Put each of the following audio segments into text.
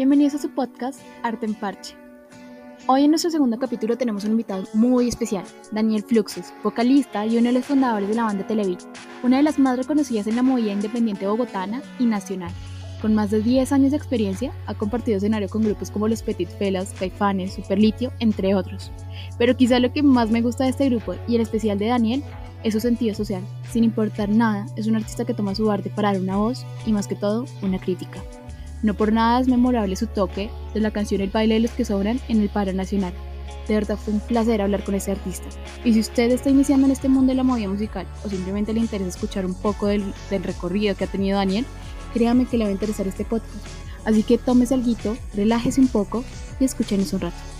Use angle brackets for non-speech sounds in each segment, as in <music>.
Bienvenidos a su podcast Arte en Parche. Hoy en nuestro segundo capítulo tenemos un invitado muy especial, Daniel Fluxus, vocalista y uno de los fundadores de la banda Televit, una de las más reconocidas en la movida independiente bogotana y nacional. Con más de 10 años de experiencia, ha compartido escenario con grupos como los Petit Felas, Caifanes, Superlitio, entre otros. Pero quizá lo que más me gusta de este grupo, y en especial de Daniel, es su sentido social. Sin importar nada, es un artista que toma su arte para dar una voz y más que todo, una crítica. No por nada es memorable su toque de la canción El baile de los que sobran en el paro nacional. De verdad fue un placer hablar con ese artista. Y si usted está iniciando en este mundo de la movida musical o simplemente le interesa escuchar un poco del, del recorrido que ha tenido Daniel, créame que le va a interesar este podcast. Así que tómese algo, relájese un poco y escúchenos un rato.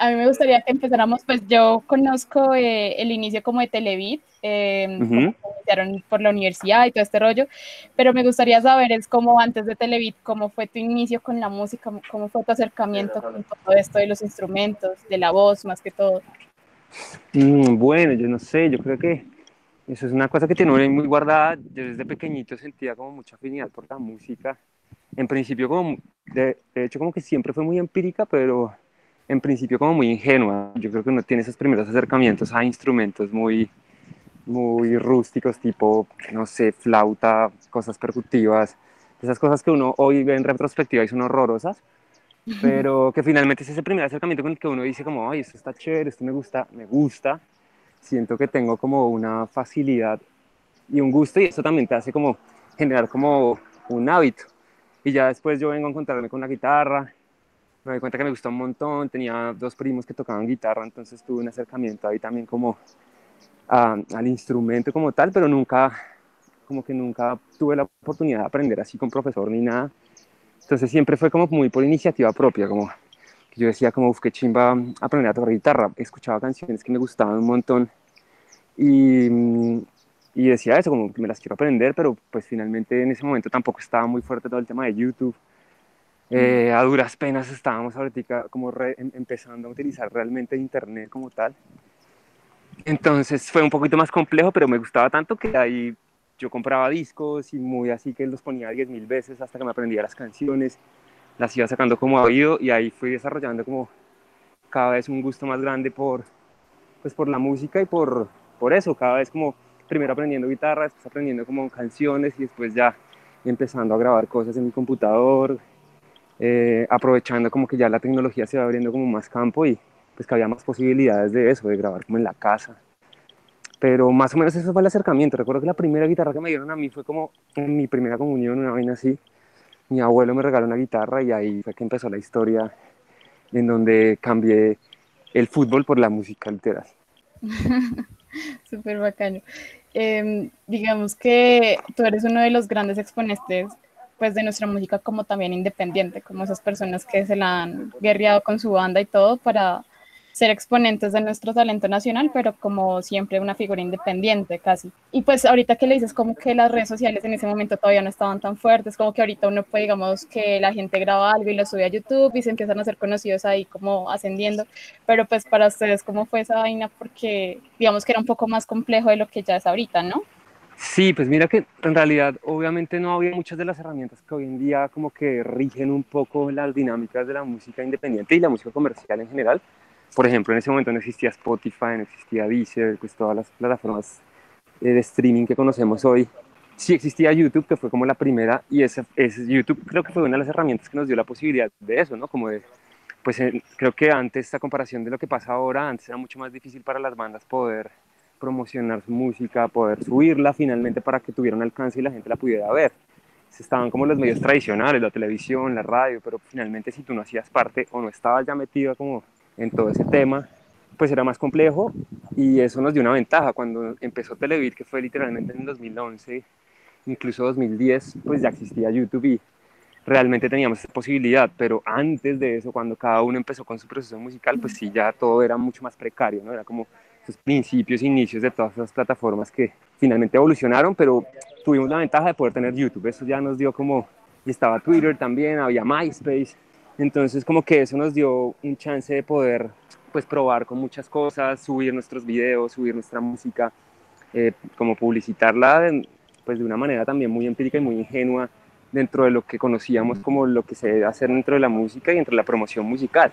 A mí me gustaría que empezáramos, pues yo conozco eh, el inicio como de Televit, eh, iniciaron por la universidad y todo este rollo, pero me gustaría saber es cómo antes de Televit, cómo fue tu inicio con la música, cómo fue tu acercamiento con todo esto de los instrumentos, de la voz más que todo. Mm, bueno, yo no sé, yo creo que eso es una cosa que tiene muy guardada. Yo desde pequeñito sentía como mucha afinidad por la música. En principio, como, de hecho, como que siempre fue muy empírica, pero en principio como muy ingenua. Yo creo que uno tiene esos primeros acercamientos a instrumentos muy, muy rústicos, tipo, no sé, flauta, cosas percutivas, esas cosas que uno hoy ve en retrospectiva y son horrorosas, pero que finalmente es ese primer acercamiento con el que uno dice como, ay, esto está chévere, esto me gusta, me gusta, siento que tengo como una facilidad y un gusto y eso también te hace como generar como un hábito. Y ya después yo vengo a encontrarme con la guitarra me di cuenta que me gustó un montón, tenía dos primos que tocaban guitarra, entonces tuve un acercamiento ahí también como al instrumento como tal, pero nunca, como que nunca tuve la oportunidad de aprender así con profesor ni nada. Entonces siempre fue como muy por iniciativa propia, como yo decía como, uff, qué chimba aprender a tocar guitarra. Escuchaba canciones que me gustaban un montón y, y decía eso, como que me las quiero aprender, pero pues finalmente en ese momento tampoco estaba muy fuerte todo el tema de YouTube eh, a duras penas estábamos ahorita como em, empezando a utilizar realmente internet como tal. Entonces fue un poquito más complejo, pero me gustaba tanto que ahí yo compraba discos y muy así que los ponía 10.000 veces hasta que me aprendía las canciones, las iba sacando como oído y ahí fui desarrollando como cada vez un gusto más grande por, pues por la música y por, por eso, cada vez como primero aprendiendo guitarra, después aprendiendo como canciones y después ya empezando a grabar cosas en mi computador, eh, aprovechando como que ya la tecnología se va abriendo como más campo y pues que había más posibilidades de eso, de grabar como en la casa. Pero más o menos eso fue el acercamiento. Recuerdo que la primera guitarra que me dieron a mí fue como en mi primera comunión, una vaina así. Mi abuelo me regaló una guitarra y ahí fue que empezó la historia en donde cambié el fútbol por la música literal. <laughs> Súper bacano. Em, digamos que tú eres uno de los grandes exponentes pues de nuestra música como también independiente, como esas personas que se la han guerreado con su banda y todo para ser exponentes de nuestro talento nacional, pero como siempre una figura independiente casi. Y pues ahorita que le dices como que las redes sociales en ese momento todavía no estaban tan fuertes, como que ahorita uno puede, digamos, que la gente graba algo y lo sube a YouTube y se empiezan a ser conocidos ahí como ascendiendo, pero pues para ustedes, ¿cómo fue esa vaina? Porque digamos que era un poco más complejo de lo que ya es ahorita, ¿no? Sí, pues mira que en realidad obviamente no había muchas de las herramientas que hoy en día como que rigen un poco las dinámicas de la música independiente y la música comercial en general. Por ejemplo, en ese momento no existía Spotify, no existía Deezer, pues todas las plataformas eh, de streaming que conocemos hoy. Sí existía YouTube, que fue como la primera, y ese, ese YouTube creo que fue una de las herramientas que nos dio la posibilidad de eso, ¿no? Como de, pues creo que antes, esta comparación de lo que pasa ahora, antes era mucho más difícil para las bandas poder promocionar su música, poder subirla finalmente para que tuviera un alcance y la gente la pudiera ver. Estaban como los medios tradicionales, la televisión, la radio, pero finalmente si tú no hacías parte o no estabas ya metido como en todo ese tema, pues era más complejo y eso nos dio una ventaja. Cuando empezó Televid, que fue literalmente en 2011, incluso 2010, pues ya existía YouTube y realmente teníamos esa posibilidad, pero antes de eso, cuando cada uno empezó con su proceso musical, pues sí, ya todo era mucho más precario, ¿no? Era como esos principios, inicios de todas esas plataformas que finalmente evolucionaron, pero tuvimos la ventaja de poder tener YouTube. Eso ya nos dio como, y estaba Twitter también, había MySpace. Entonces como que eso nos dio un chance de poder pues probar con muchas cosas, subir nuestros videos, subir nuestra música, eh, como publicitarla de, pues de una manera también muy empírica y muy ingenua dentro de lo que conocíamos como lo que se debe hacer dentro de la música y entre la promoción musical.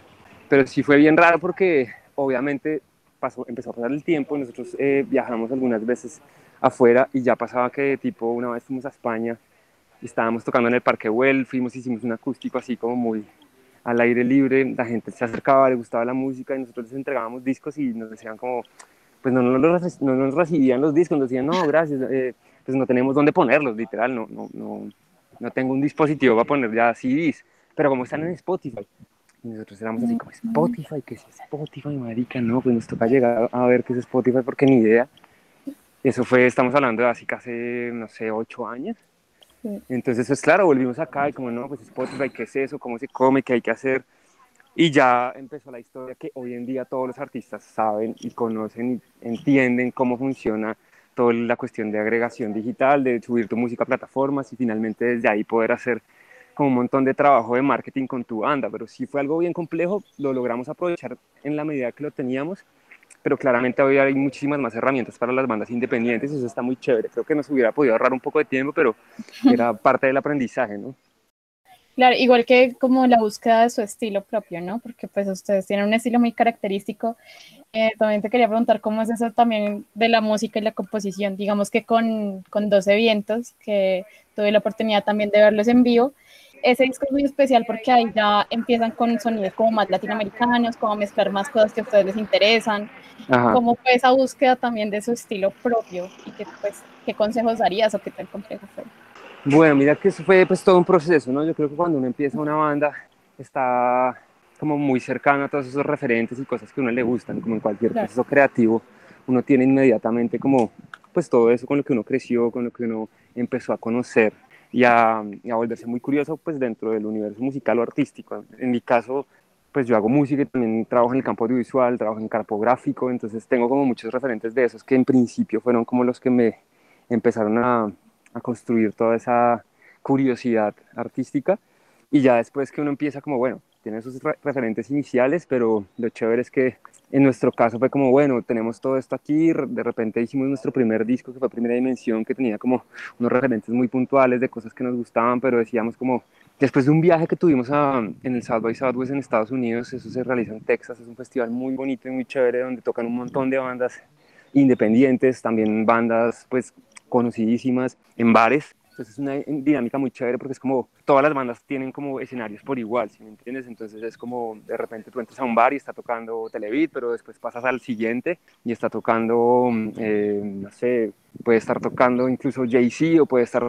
Pero sí fue bien raro porque obviamente pasó, empezó a pasar el tiempo, nosotros eh, viajamos algunas veces afuera y ya pasaba que tipo una vez fuimos a España estábamos tocando en el Parque Well, fuimos hicimos un acústico así como muy al aire libre, la gente se acercaba, le gustaba la música y nosotros les entregábamos discos y nos decían como, pues no, no, nos, no nos recibían los discos, nos decían, no, gracias, eh, pues no tenemos dónde ponerlos, literal, no, no, no, no tengo un dispositivo para poner ya CDs, pero como están en Spotify, nosotros éramos así como, Spotify, ¿qué es Spotify, marica? No, pues nos toca llegar a ver qué es Spotify porque ni idea. Eso fue, estamos hablando de así casi, no sé, ocho años. Entonces, pues claro, volvimos acá y como, no, pues Spotify, ¿qué es eso? ¿Cómo se come? ¿Qué hay que hacer? Y ya empezó la historia que hoy en día todos los artistas saben y conocen y entienden cómo funciona toda la cuestión de agregación digital, de subir tu música a plataformas y finalmente desde ahí poder hacer como un montón de trabajo de marketing con tu banda. Pero sí fue algo bien complejo, lo logramos aprovechar en la medida que lo teníamos pero claramente hoy hay muchísimas más herramientas para las bandas independientes y eso está muy chévere. Creo que nos hubiera podido ahorrar un poco de tiempo, pero <laughs> era parte del aprendizaje, ¿no? Claro, igual que como la búsqueda de su estilo propio, ¿no? Porque pues ustedes tienen un estilo muy característico. Eh, también te quería preguntar cómo es eso también de la música y la composición. Digamos que con, con 12 vientos, que tuve la oportunidad también de verlos en vivo, ese disco es muy especial porque ahí ya empiezan con sonidos como más latinoamericanos, como mezclar más cosas que a ustedes les interesan. ¿Cómo fue esa búsqueda también de su estilo propio? ¿Y qué, pues, qué consejos darías o qué tan complejo fue? Bueno, mira que eso fue pues todo un proceso, ¿no? Yo creo que cuando uno empieza una banda está como muy cercano a todos esos referentes y cosas que a uno le gustan, como en cualquier proceso creativo, uno tiene inmediatamente como pues todo eso con lo que uno creció, con lo que uno empezó a conocer y a, volverse muy curioso pues dentro del universo musical o artístico. En mi caso, pues yo hago música y también trabajo en el campo audiovisual, trabajo en carpográfico, entonces tengo como muchos referentes de esos que en principio fueron como los que me empezaron a, a construir toda esa curiosidad artística y ya después que uno empieza como, bueno, tiene sus referentes iniciales, pero lo chévere es que en nuestro caso fue como, bueno, tenemos todo esto aquí, de repente hicimos nuestro primer disco que fue Primera Dimensión, que tenía como unos referentes muy puntuales de cosas que nos gustaban, pero decíamos como, después de un viaje que tuvimos a, en el South by Southwest en Estados Unidos, eso se realiza en Texas, es un festival muy bonito y muy chévere donde tocan un montón de bandas independientes, también bandas pues conocidísimas en bares entonces es una dinámica muy chévere porque es como todas las bandas tienen como escenarios por igual, ¿sí me entiendes? Entonces es como de repente tú entras a un bar y está tocando Televit, pero después pasas al siguiente y está tocando, eh, no sé, puede estar tocando incluso Jay-Z o puede estar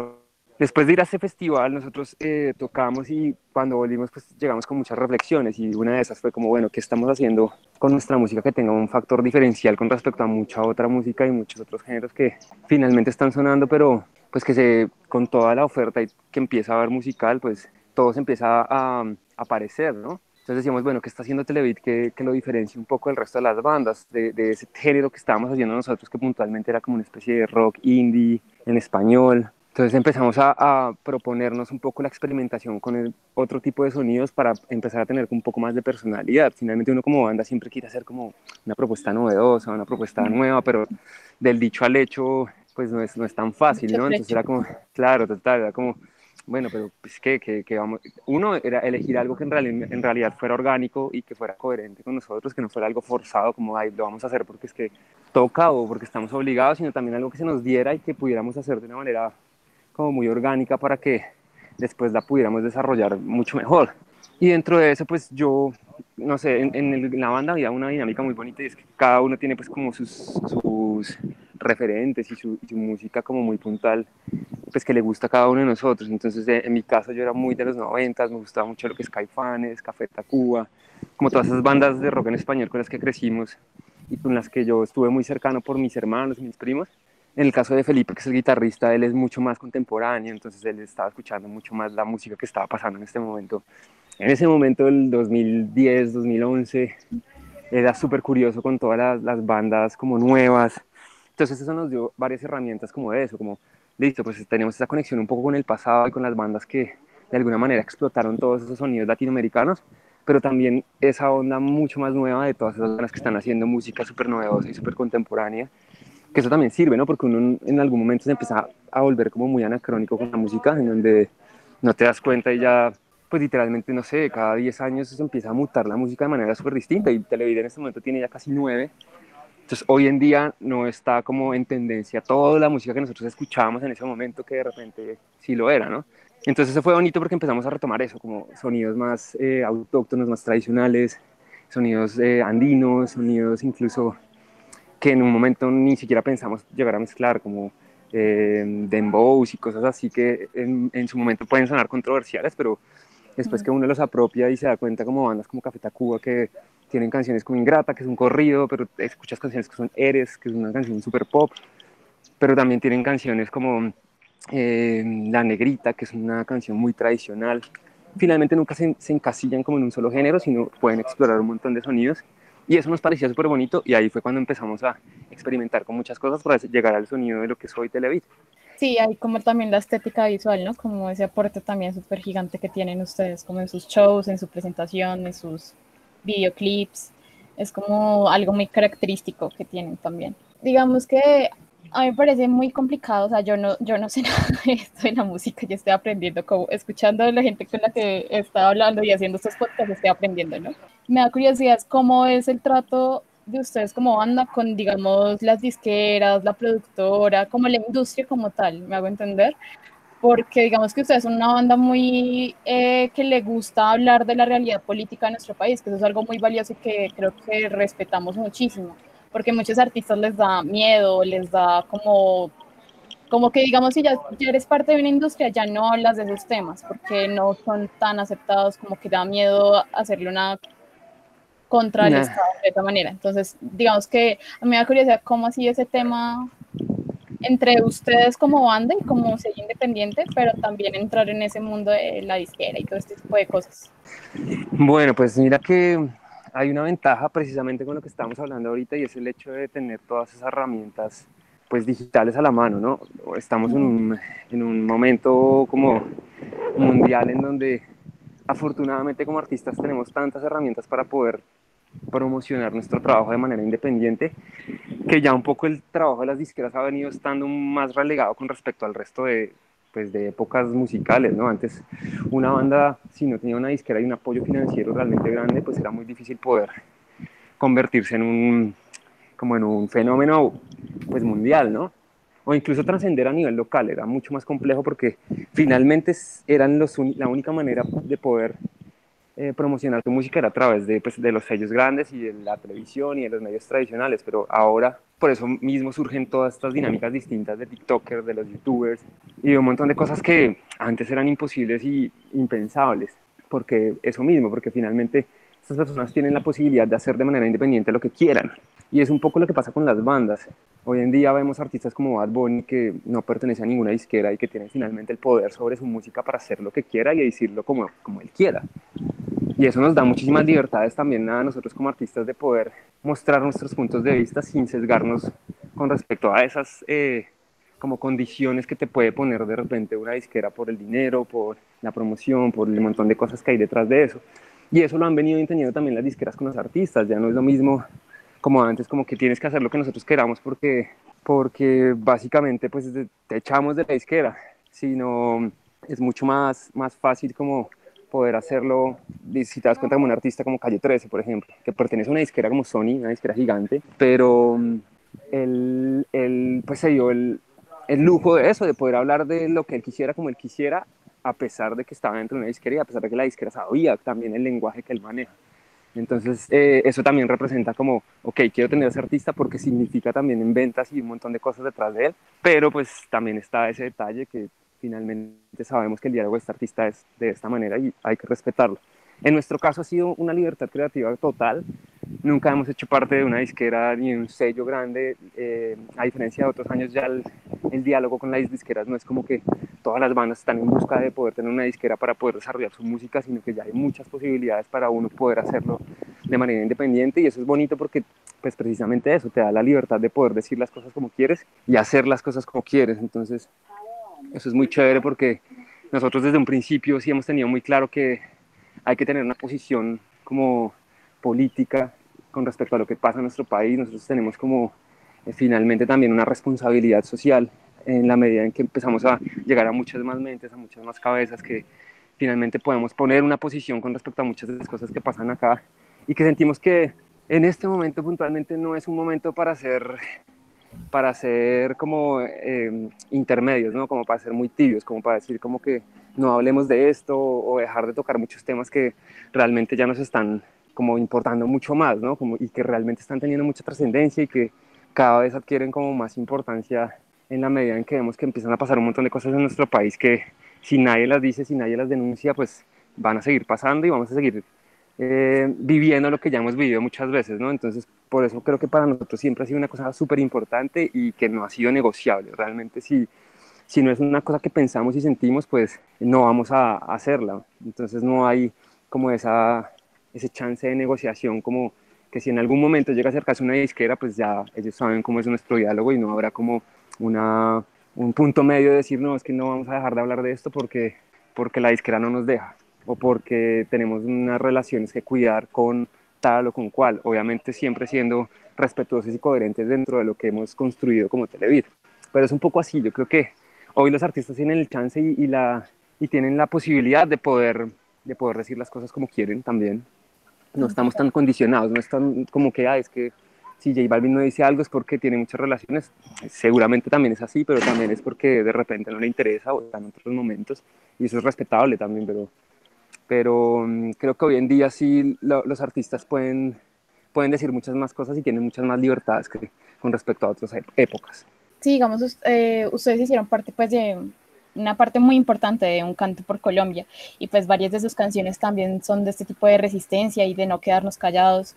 después de ir a ese festival, nosotros eh, tocamos y cuando volvimos, pues llegamos con muchas reflexiones y una de esas fue como, bueno, ¿qué estamos haciendo con nuestra música que tenga un factor diferencial con respecto a mucha otra música y muchos otros géneros que finalmente están sonando, pero pues que se, con toda la oferta que empieza a haber musical, pues todo se empieza a, aparecer, ¿no? Entonces decíamos, bueno, ¿qué está haciendo Televit que, que lo diferencia un poco del resto de las bandas, de, de, ese género que estábamos haciendo nosotros, que puntualmente era como una especie de rock indie en español? Entonces empezamos a, a proponernos un poco la experimentación con el otro tipo de sonidos para empezar a tener un poco más de personalidad. Finalmente uno como banda siempre quiere hacer como una propuesta novedosa, una propuesta nueva, pero del dicho al hecho pues no es, no es tan fácil, ¿no? Entonces era como, claro, total, era como, bueno, pero pues que, que, vamos, uno era elegir algo que en, realidad, en realidad fuera orgánico y que fuera coherente con nosotros, que no fuera algo forzado, como, ay, lo vamos a hacer porque es que toca o porque estamos obligados, sino también algo que se nos diera y que pudiéramos hacer de una manera como muy orgánica para que después la pudiéramos desarrollar mucho mejor. Y dentro de eso, pues yo, no sé, en, en, la banda había una dinámica muy bonita y es que cada uno tiene pues como sus, sus referentes y su, música como muy puntual, pues que le gusta a cada uno de nosotros. Entonces, en mi caso yo era muy de los noventas, me gustaba mucho lo que es Caifanes, Café Tacuba, como todas esas bandas de rock en español con las que crecimos y con las que yo estuve muy cercano por mis hermanos mis primos. En el caso de Felipe, que es el guitarrista, él es mucho más contemporáneo, entonces él estaba escuchando mucho más la música que estaba pasando en este momento. En ese momento, el 2010, 2011, era súper curioso con todas las, las bandas como nuevas, entonces eso nos dio varias herramientas como de eso, como, listo, pues tenemos esa conexión un poco con el pasado y con las bandas que de alguna manera explotaron todos esos sonidos latinoamericanos, pero también esa onda mucho más nueva de todas esas personas que están haciendo música súper novedosa y súper contemporánea, que eso también sirve, ¿no? Porque uno en algún momento se empieza a volver como muy anacrónico con la música, en donde no te das cuenta y ya, pues literalmente, no sé, cada 10 años se empieza a mutar la música de manera súper distinta y Televideo en este momento tiene ya casi 9. Entonces, hoy en día no está como en tendencia toda la música que nosotros escuchábamos en ese momento que de repente sí lo era, ¿no? Entonces, eso fue bonito porque empezamos a retomar eso, como sonidos más eh, autóctonos, más tradicionales, sonidos eh, andinos, sonidos incluso que en un momento ni siquiera pensamos llegar a mezclar, como eh, dembows y cosas así que en, en, su momento pueden sonar controversiales, pero después que uno los apropia y se da cuenta como bandas como Café Tacuba que tienen canciones como Ingrata, que es un corrido, pero escuchas canciones que son Eres, que es una canción super pop, pero también tienen canciones como eh, La Negrita, que es una canción muy tradicional. Finalmente nunca se, se encasillan como en un solo género, sino pueden explorar un montón de sonidos y eso nos parecía súper bonito y ahí fue cuando empezamos a experimentar con muchas cosas para llegar al sonido de lo que es hoy Televid. Sí, hay como también la estética visual, ¿no? Como ese aporte también súper gigante que tienen ustedes, como en sus shows, en su presentación, en sus videoclips. Es como algo muy característico que tienen también. Digamos que a mí me parece muy complicado, o sea, yo no, yo no sé <laughs> nada de esto de la música, yo estoy aprendiendo, como escuchando a la gente con la que he estado hablando y haciendo estos podcasts, estoy aprendiendo, ¿no? Me da curiosidad cómo es el trato de ustedes como banda con, digamos, las disqueras, la productora, como la industria como tal, me hago entender, porque digamos que ustedes son una banda muy eh, que le gusta hablar de la realidad política de nuestro país, que eso es algo muy valioso y que creo que respetamos muchísimo porque muchos artistas les da miedo, les da como, como que digamos, si ya, eres parte de una industria, ya no hablas de esos temas, porque no son tan aceptados, como que da miedo hacerle una contra el Estado de esta manera. Entonces, digamos que a mí me da curiosidad cómo ha sido ese tema entre ustedes como banda y como sello independiente, pero también entrar en ese mundo de la disquera y todo este tipo de cosas. Bueno, pues mira que hay una ventaja precisamente con lo que estamos hablando ahorita y es el hecho de tener todas esas herramientas pues digitales a la mano, ¿no? Estamos en un, en un momento como mundial en donde afortunadamente como artistas tenemos tantas herramientas para poder promocionar nuestro trabajo de manera independiente, que ya un poco el trabajo de las disqueras ha venido estando más relegado con respecto al resto de, pues, de épocas musicales, ¿no? Antes una banda, si no tenía una disquera y un apoyo financiero realmente grande, pues era muy difícil poder convertirse en un, como en un fenómeno pues mundial, ¿no? O incluso trascender a nivel local, era mucho más complejo porque finalmente eran los, la única manera de poder eh, promocionar tu música era a través de, pues, de los sellos grandes y de la televisión y de los medios tradicionales, pero ahora por eso mismo surgen todas estas dinámicas distintas de TikTokers, de los YouTubers y de un montón de cosas que antes eran imposibles y impensables, porque eso mismo, porque finalmente estas personas tienen la posibilidad de hacer de manera independiente lo que quieran. Y es un poco lo que pasa con las bandas. Hoy en día vemos artistas como Bad Bunny que no pertenece a ninguna disquera y que tienen finalmente el poder sobre su música para hacer lo que quiera y decirlo como, como él quiera. Y eso nos da muchísimas libertades también a nosotros como artistas de poder mostrar nuestros puntos de vista sin sesgarnos con respecto a esas eh, como condiciones que te puede poner de repente una disquera por el dinero, por la promoción, por el montón de cosas que hay detrás de eso. Y eso lo han venido entendiendo también las disqueras con los artistas, ya no es lo mismo como antes, como que tienes que hacer lo que nosotros queramos porque, porque básicamente pues te echamos de la disquera, sino es mucho más, más fácil como poder hacerlo, si te das cuenta como un artista como Calle 13, por ejemplo, que pertenece a una disquera como Sony, una disquera gigante, pero mm, él, él pues se dio el, el, lujo de eso, de poder hablar de lo que él quisiera como él quisiera, a pesar de que estaba dentro de una disquera y a pesar de que la disquera sabía también el lenguaje que él maneja. Entonces, eh, eso también representa como, ok, quiero tener a ese artista porque significa también en ventas y un montón de cosas detrás de él, pero pues también está ese detalle que finalmente sabemos que el diálogo de este artista es de esta manera y hay que respetarlo. En nuestro caso ha sido una libertad creativa total. Nunca hemos hecho parte de una disquera ni un sello grande. Eh, a diferencia de otros años, ya el, el, diálogo con las disqueras no es como que todas las bandas están en busca de poder tener una disquera para poder desarrollar su música, sino que ya hay muchas posibilidades para uno poder hacerlo de manera independiente y eso es bonito porque pues precisamente eso te da la libertad de poder decir las cosas como quieres y hacer las cosas como quieres. Entonces, eso es muy chévere porque nosotros desde un principio sí hemos tenido muy claro que hay que tener una posición como política con respecto a lo que pasa en nuestro país. Nosotros tenemos como eh, finalmente también una responsabilidad social en la medida en que empezamos a llegar a muchas más mentes, a muchas más cabezas, que finalmente podemos poner una posición con respecto a muchas de las cosas que pasan acá y que sentimos que en este momento puntualmente no es un momento para hacer para ser como eh, intermedios, ¿no? Como para ser muy tibios, como para decir como que no hablemos de esto o dejar de tocar muchos temas que realmente ya nos están como importando mucho más, ¿no? Como, y que realmente están teniendo mucha trascendencia y que cada vez adquieren como más importancia en la medida en que vemos que empiezan a pasar un montón de cosas en nuestro país que si nadie las dice, si nadie las denuncia, pues van a seguir pasando y vamos a seguir eh, viviendo lo que ya hemos vivido muchas veces, ¿no? Entonces, por eso creo que para nosotros siempre ha sido una cosa súper importante y que no ha sido negociable. Realmente, si, si no es una cosa que pensamos y sentimos, pues no vamos a, hacerla. Entonces, no hay como esa, ese chance de negociación, como que si en algún momento llega a acercarse una disquera, pues ya ellos saben cómo es nuestro diálogo y no habrá como una, un punto medio de decir, no, es que no vamos a dejar de hablar de esto porque, porque la disquera no nos deja o porque tenemos unas relaciones que cuidar con tal o con cual, obviamente siempre siendo respetuosos y coherentes dentro de lo que hemos construido como Televir. Pero es un poco así, yo creo que hoy los artistas tienen el chance y, la, y tienen la posibilidad de poder, de poder decir las cosas como quieren también. No estamos tan condicionados, no es tan como que, ah, es que si J Balvin no dice algo es porque tiene muchas relaciones, seguramente también es así, pero también es porque de repente no le interesa o está en otros momentos y eso es respetable también, pero pero mm, creo que hoy en día sí los artistas pueden, pueden decir muchas más cosas y tienen muchas más libertades que con respecto a otras épocas. Sí, digamos, eh, ustedes hicieron parte pues de una parte muy importante de Un canto por Colombia y pues varias de sus canciones también son de este tipo de resistencia y de no quedarnos callados.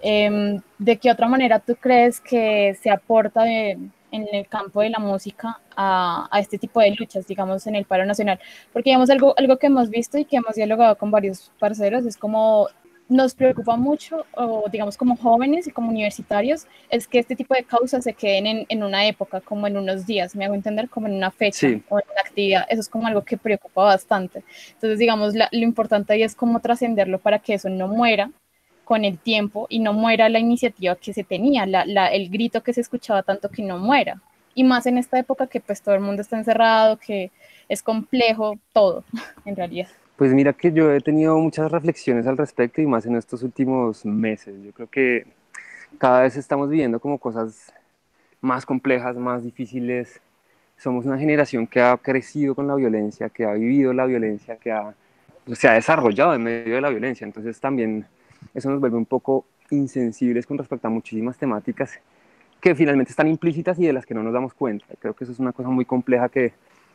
Em, ¿De qué otra manera tú crees que se aporta de, en el campo de la música a, a, este tipo de luchas, digamos, en el paro nacional. Porque, digamos, algo, algo que hemos visto y que hemos dialogado con varios parceros es como nos preocupa mucho, o digamos como jóvenes y como universitarios, es que este tipo de causas se queden en, en una época, como en unos días, me hago entender, como en una fecha o en una actividad. Eso es como algo que preocupa bastante. Entonces, digamos, lo importante ahí es cómo trascenderlo para que eso no muera con el tiempo y no muera la iniciativa que se tenía, la, el grito que se escuchaba tanto que no muera. Y más en esta época que pues todo el mundo está encerrado, que es complejo todo, <laughs> en realidad. Pues mira que yo he tenido muchas reflexiones al respecto y más en estos últimos meses. Yo creo que cada vez estamos viviendo como cosas más complejas, más difíciles. Somos una generación que ha crecido con la violencia, que ha vivido la violencia, que ha, se ha desarrollado en medio de la violencia. Entonces también eso nos vuelve un poco insensibles con respecto a muchísimas temáticas que finalmente están implícitas y de las que no nos damos cuenta. Creo que eso es una cosa muy compleja que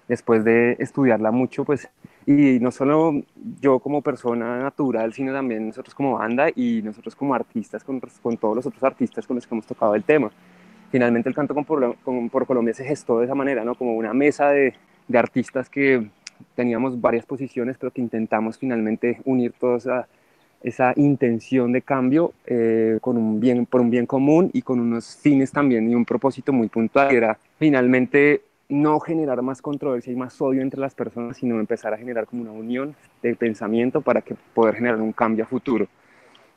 después de estudiarla mucho, pues, y no solo yo como persona natural, sino también nosotros como banda y nosotros como artistas, con, con todos los otros artistas con los que hemos tocado el tema. Finalmente el canto por, por Colombia se gestó de esa manera, ¿no? Como una mesa de, de artistas que teníamos varias posiciones, pero que intentamos finalmente unir todos a esa intención de cambio eh, con un bien, por un bien común y con unos fines también y un propósito muy puntual, que era finalmente no generar más controversia y más odio entre las personas, sino empezar a generar como una unión de pensamiento para que poder generar un cambio a futuro.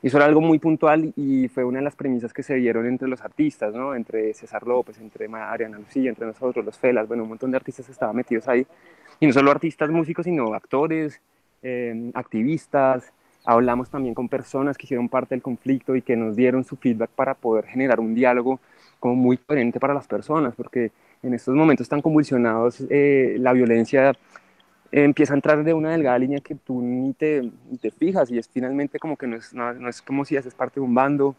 Eso era algo muy puntual y fue una de las premisas que se dieron entre los artistas, ¿no? entre César López, entre Ariana Lucía, entre nosotros, los Felas, bueno, un montón de artistas estaban metidos ahí. Y no solo artistas músicos, sino actores, eh, activistas, Hablamos también con personas que hicieron parte del conflicto y que nos dieron su feedback para poder generar un diálogo como muy coherente para las personas, porque en estos momentos tan convulsionados eh, la violencia empieza a entrar de una delgada línea que tú ni te, te fijas y es finalmente como que no es, no, es como si haces parte de un bando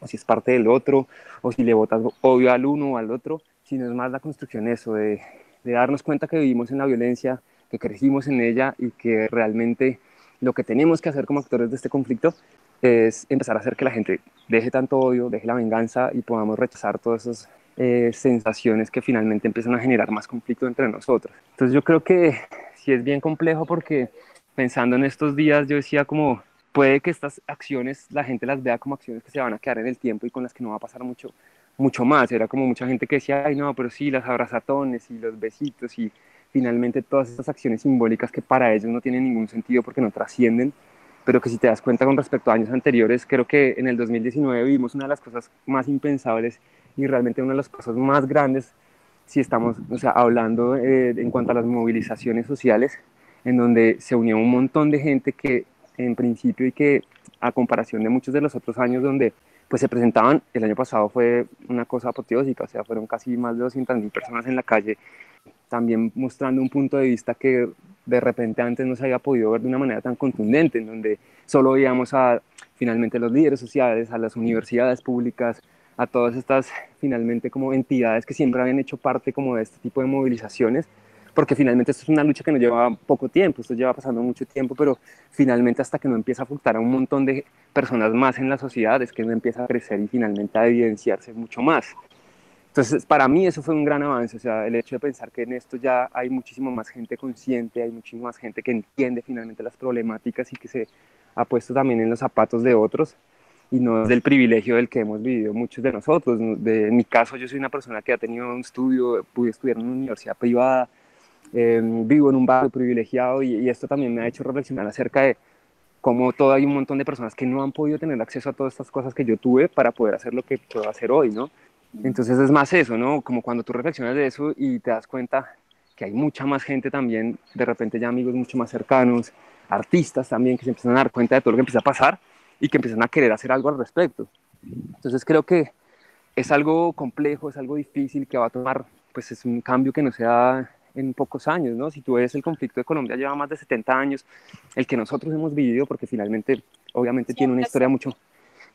o si es parte del otro o si le votas odio al uno o al otro, sino es más la construcción eso de, de darnos cuenta que vivimos en la violencia, que crecimos en ella y que realmente lo que tenemos que hacer como actores de este conflicto es empezar a hacer que la gente deje tanto odio, deje la venganza y podamos rechazar todas esas eh, sensaciones que finalmente empiezan a generar más conflicto entre nosotros. Entonces yo creo que sí es bien complejo porque pensando en estos días yo decía como puede que estas acciones la gente las vea como acciones que se van a quedar en el tiempo y con las que no va a pasar mucho mucho más. Era como mucha gente que decía, ay no, pero sí, las abrazatones y los besitos y finalmente todas estas acciones simbólicas que para ellos no tienen ningún sentido porque no trascienden, pero que si te das cuenta con respecto a años anteriores, creo que en el 2019 vivimos una de las cosas más impensables y realmente una de las cosas más grandes si estamos o sea, hablando eh, en cuanto a las movilizaciones sociales, en donde se unió un montón de gente que en principio y que a comparación de muchos de los otros años donde pues se presentaban, el año pasado fue una cosa apoteósica, o sea, fueron casi más de 200.000 personas en la calle, también mostrando un punto de vista que de repente antes no se había podido ver de una manera tan contundente, en donde solo veíamos a finalmente los líderes sociales, a las universidades públicas, a todas estas finalmente como entidades que siempre habían hecho parte como de este tipo de movilizaciones, porque finalmente esto es una lucha que no lleva poco tiempo, esto lleva pasando mucho tiempo, pero finalmente hasta que no empieza a afectar a un montón de personas más en la sociedad es que no empieza a crecer y finalmente a evidenciarse mucho más. Entonces, para mí eso fue un gran avance, o sea, el hecho de pensar que en esto ya hay muchísimo más gente consciente, hay muchísima más gente que entiende finalmente las problemáticas y que se ha puesto también en los zapatos de otros y no es del privilegio del que hemos vivido muchos de nosotros. De, en mi caso, yo soy una persona que ha tenido un estudio, pude estudiar en una universidad privada, em, vivo en un barrio privilegiado y, y, esto también me ha hecho reflexionar acerca de cómo todavía hay un montón de personas que no han podido tener acceso a todas estas cosas que yo tuve para poder hacer lo que puedo hacer hoy, ¿no? Entonces es más eso, ¿no? Como cuando tú reflexionas de eso y te das cuenta que hay mucha más gente también, de repente ya amigos mucho más cercanos, artistas también que se empiezan a dar cuenta de todo lo que empieza a pasar y que empiezan a querer hacer algo al respecto. Entonces creo que es algo complejo, es algo difícil que va a tomar, pues es un cambio que no se da en pocos años, ¿no? Si tú ves el conflicto de Colombia lleva más de 70 años, el que nosotros hemos vivido, porque finalmente, obviamente tiene una historia mucho,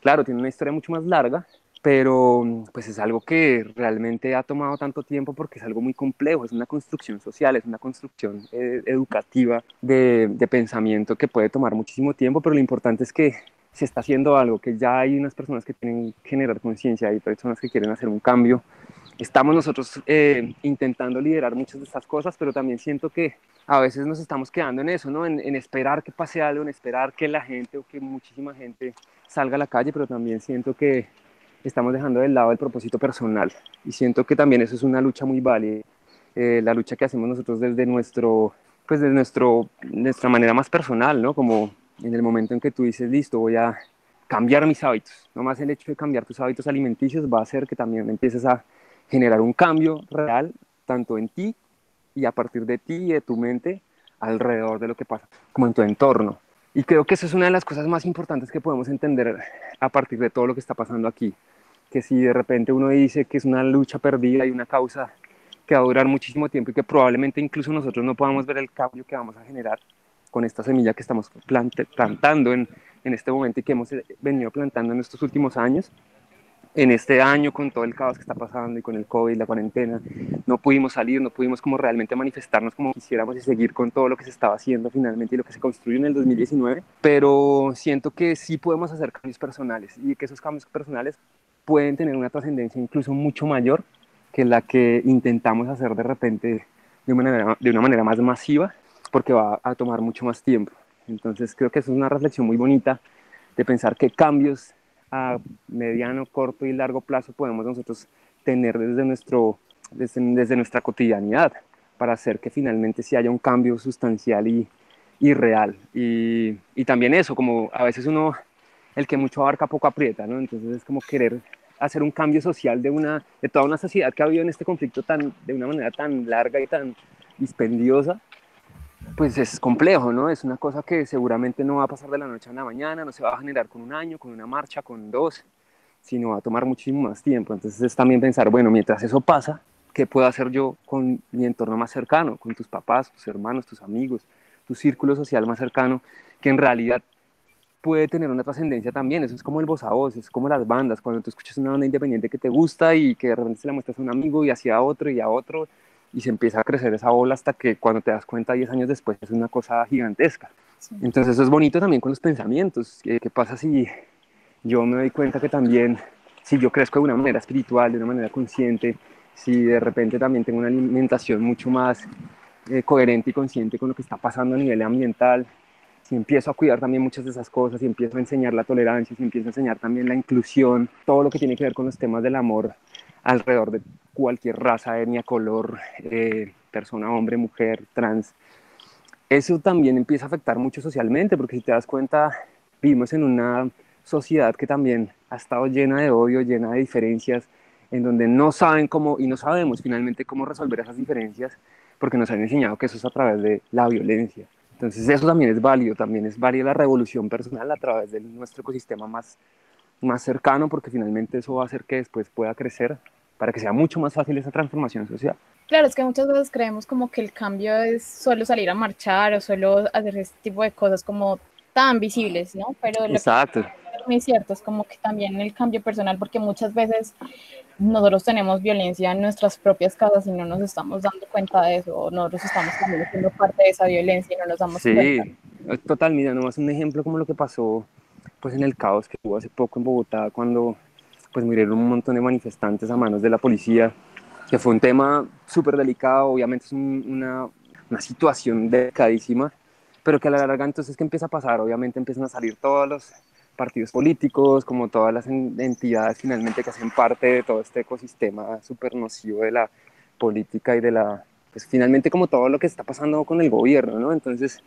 claro, tiene una historia mucho más larga, pero pues es algo que realmente ha tomado tanto tiempo porque es algo muy complejo, es una construcción social, es una construcción eh, educativa de, de, pensamiento que puede tomar muchísimo tiempo, pero lo importante es que se está haciendo algo, que ya hay unas personas que tienen que generar conciencia, hay personas que quieren hacer un cambio. Estamos nosotros eh, intentando liderar muchas de estas cosas, pero también siento que a veces nos estamos quedando en eso, ¿no? En, en esperar que pase algo, en esperar que la gente o que muchísima gente salga a la calle, pero también siento que estamos dejando de lado el propósito personal. Y siento que también eso es una lucha muy válida, eh, la lucha que hacemos nosotros desde nuestro, pues desde nuestro, nuestra manera más personal, ¿no? Como en el momento en que tú dices, listo, voy a cambiar mis hábitos. No más el hecho de cambiar tus hábitos alimenticios va a hacer que también empieces a generar un cambio real, tanto en ti y a partir de ti y de tu mente alrededor de lo que pasa, como en tu entorno. Y creo que eso es una de las cosas más importantes que podemos entender a partir de todo lo que está pasando aquí. Que si de repente uno dice que es una lucha perdida y una causa que va a durar muchísimo tiempo y que probablemente incluso nosotros no podamos ver el cambio que vamos a generar con esta semilla que estamos plantando en, en este momento y que hemos venido plantando en estos últimos años, en este año con todo el caos que está pasando y con el COVID, la cuarentena, no pudimos salir, no pudimos como realmente manifestarnos como quisiéramos y seguir con todo lo que se estaba haciendo finalmente y lo que se construyó en el 2019, pero siento que sí podemos hacer cambios personales y que esos cambios personales pueden tener una trascendencia incluso mucho mayor que la que intentamos hacer de repente de una manera, de una manera más masiva, porque va a tomar mucho más tiempo. Entonces creo que eso es una reflexión muy bonita de pensar qué cambios a mediano, corto y largo plazo podemos nosotros tener desde, nuestro, desde, nuestra cotidianidad para hacer que finalmente sí haya un cambio sustancial y, y real. Y, y, también eso, como a veces uno, el que mucho abarca poco aprieta, ¿no? Entonces es como querer hacer un cambio social de, una, de toda una sociedad que ha habido en este conflicto tan, de una manera tan larga y tan dispendiosa, pues es complejo, ¿no? Es una cosa que seguramente no va a pasar de la noche a la mañana, no se va a generar con un año, con una marcha, con dos, sino va a tomar muchísimo más tiempo. Entonces es también pensar, bueno, mientras eso pasa, ¿qué puedo hacer yo con mi entorno más cercano, con tus papás, tus hermanos, tus amigos, tu círculo social más cercano, que en realidad puede tener una trascendencia también. Eso es como el voz a voz, es como las bandas, cuando tú escuchas una banda independiente que te gusta y que de repente se la muestras a un amigo y hacia otro y a otro, y se empieza a crecer esa bola hasta que cuando te das cuenta 10 años después es una cosa gigantesca. Sí. Entonces eso es bonito también con los pensamientos. ¿Qué, ¿Qué, pasa si yo me doy cuenta que también, si yo crezco de una manera espiritual, de una manera consciente, si de repente también tengo una alimentación mucho más eh, coherente y consciente con lo que está pasando a nivel ambiental, si empiezo a cuidar también muchas de esas cosas, si empiezo a enseñar la tolerancia, si empiezo a enseñar también la inclusión, todo lo que tiene que ver con los temas del amor alrededor de cualquier raza, etnia, color, eh, persona, hombre, mujer, trans, eso también empieza a afectar mucho socialmente, porque si te das cuenta, vivimos en una sociedad que también ha estado llena de odio, llena de diferencias, en donde no saben cómo, y no sabemos finalmente cómo resolver esas diferencias, porque nos han enseñado que eso es a través de la violencia. Entonces eso también es válido, también es válida la revolución personal a través de nuestro ecosistema más, más cercano, porque finalmente eso va a hacer que después pueda crecer para que sea mucho más fácil esa transformación social. Claro, es que muchas veces creemos como que el cambio es solo salir a marchar o solo hacer este tipo de cosas como tan visibles, ¿no? Pero Exacto. Lo es cierto, es como que también el cambio personal, porque muchas veces nosotros tenemos violencia en nuestras propias casas y no nos estamos dando cuenta de eso, o nosotros estamos también siendo parte de esa violencia y no nos damos cuenta. Sí, total, mira, nomás un ejemplo como lo que pasó pues en el caos que hubo hace poco en Bogotá cuando pues murieron un montón de manifestantes a manos de la policía, que fue un tema súper delicado, obviamente es una, una situación delicadísima, pero que a la larga entonces ¿qué empieza a pasar? Obviamente empiezan a salir todos los partidos políticos, como todas las entidades finalmente que hacen parte de todo este ecosistema súper nocivo de la política y de la, pues finalmente como todo lo que está pasando con el gobierno, ¿no? Entonces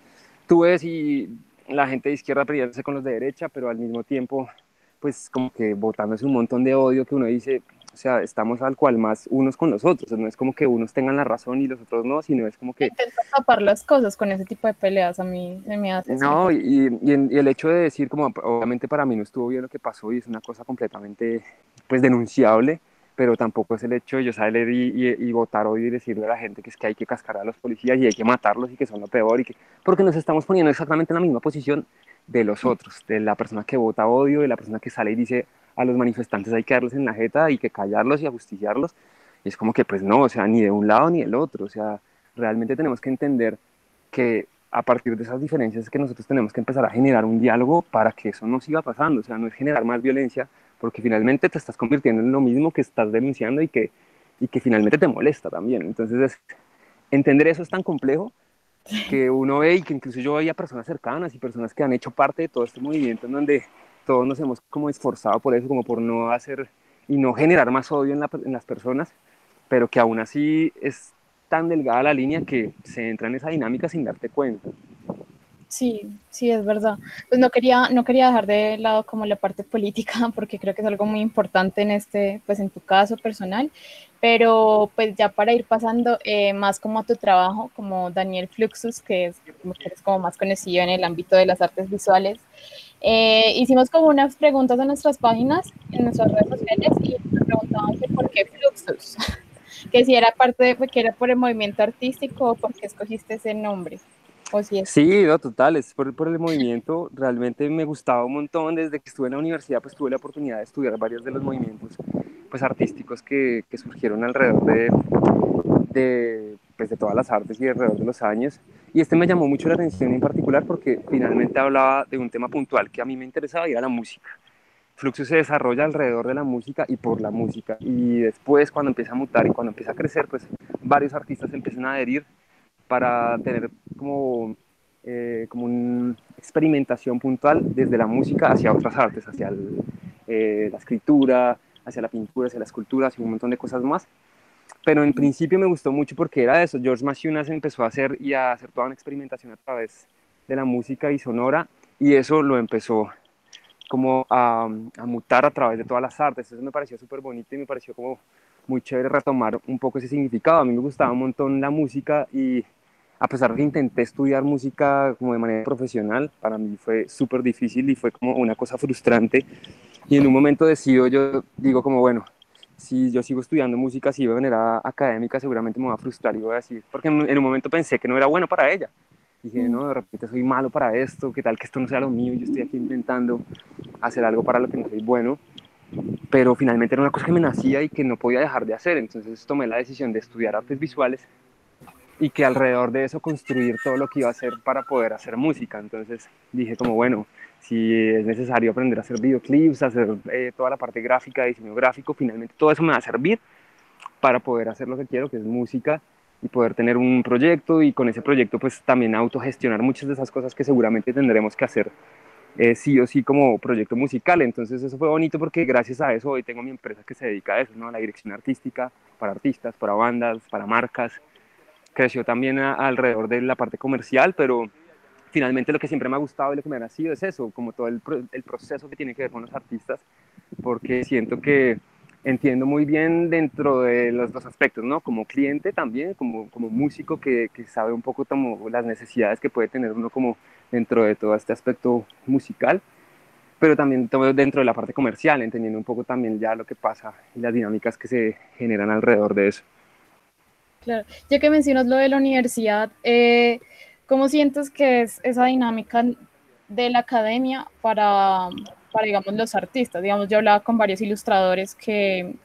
tú ves y la gente de izquierda peleándose con los de derecha, pero al mismo tiempo pues como que botándose un montón de odio que uno dice, o sea, estamos al cual más unos con los otros, no es como que unos tengan la razón y los otros no, sino es como que... Intenta tapar las cosas con ese tipo de peleas, a mí me hace... No, y, y, el hecho de decir, como obviamente para mí no estuvo bien lo que pasó y es una cosa completamente, pues, denunciable, pero tampoco es el hecho de yo salir y, y, votar hoy y decirle a la gente que es que hay que cascar a los policías y hay que matarlos y que son lo peor, y que, porque nos estamos poniendo exactamente en la misma posición de los otros, de la persona que vota odio, de la persona que sale y dice a los manifestantes hay que darles en la jeta y que callarlos y ajusticiarlos. Y es como que pues no, o sea, ni de un lado ni del otro, o sea, realmente tenemos que entender que a partir de esas diferencias es que nosotros tenemos que empezar a generar un diálogo para que eso no siga pasando, o sea, no es generar más violencia, porque finalmente te estás convirtiendo en lo mismo que estás denunciando y que, y que finalmente te molesta también. Entonces, entender eso es tan complejo que uno ve y que incluso yo veía personas cercanas y personas que han hecho parte de todo este movimiento en donde todos nos hemos como esforzado por eso, como por no hacer y no generar más odio en, las personas, pero que aún así es tan delgada la línea que se entra en esa dinámica sin darte cuenta. Sí, sí, es verdad. Pues no quería, no quería dejar de lado como la parte política, <laughs> porque creo que es algo muy importante en este, pues en tu caso personal, pero pues ya para ir pasando eh, más como a tu trabajo, como Daniel Fluxus, que es, como más conocido en el ámbito de las artes visuales, eh, hicimos como unas preguntas en nuestras páginas, en nuestras redes sociales, y nos preguntaban que por qué Fluxus, <laughs> que si era parte de, que era por el movimiento artístico o por qué escogiste ese nombre. Si es... Sí, no, total, es por, por, el movimiento, realmente me gustaba un montón, desde que estuve en la universidad pues tuve la oportunidad de estudiar varios de los movimientos pues artísticos que, que surgieron alrededor de, de, pues, de todas las artes y alrededor de los años. Y este me llamó mucho la atención en particular porque finalmente hablaba de un tema puntual que a mí me interesaba y era la música. Fluxo se desarrolla alrededor de la música y por la música. Y después, cuando empieza a mutar y cuando empieza a crecer, pues varios artistas empiezan a adherir para tener como, eh, como una experimentación puntual desde la música hacia otras artes, hacia eh, la escritura, hacia la pintura, hacia la escultura, hacia un montón de cosas más. Pero en principio me gustó mucho porque era eso. George Maciunas empezó a hacer y a hacer toda una experimentación a través de la música y sonora y eso lo empezó como a, a mutar a través de todas las artes. Eso me pareció súper bonito y me pareció como muy chévere retomar un poco ese significado. A mí me gustaba un montón la música y a pesar de que intenté estudiar música como de manera profesional, para mí fue súper difícil y fue como una cosa frustrante. Y en un momento decido, yo digo como, bueno, si yo sigo estudiando música así de manera académica, seguramente me va a frustrar y voy a decir, porque en, un momento pensé que no era bueno para ella. Dije, no, de repente soy malo para esto, qué tal que esto no sea lo mío, yo estoy aquí intentando hacer algo para lo que no soy bueno, pero finalmente era una cosa que me nacía y que no podía dejar de hacer, entonces tomé la decisión de estudiar artes visuales y que alrededor de eso construir todo lo que iba a hacer para poder hacer música, entonces dije como, bueno, si es necesario aprender a hacer videoclips, hacer eh, toda la parte gráfica, diseño gráfico, finalmente todo eso me va a servir para poder hacer lo que quiero, que es música, y poder tener un proyecto y con ese proyecto pues también autogestionar muchas de esas cosas que seguramente tendremos que hacer eh, sí o sí como proyecto musical. Entonces eso fue bonito porque gracias a eso hoy tengo mi empresa que se dedica a eso, ¿no? a la dirección artística para artistas, para bandas, para marcas. creció también alrededor de la parte comercial, pero finalmente lo que siempre me ha gustado y lo que me ha nacido es eso, como todo el, el proceso que tiene que ver con los artistas, porque siento que entiendo muy bien dentro de los dos aspectos, ¿no? Como cliente también, como, como músico que, que, sabe un poco como las necesidades que puede tener uno como dentro de todo este aspecto musical, pero también dentro de la parte comercial, entendiendo un poco también ya lo que pasa y las dinámicas que se generan alrededor de eso. Claro, ya que mencionas lo de la universidad, eh, ¿cómo sientes que es esa dinámica de la academia para para, digamos, los artistas. Digamos, yo hablaba con varios ilustradores que,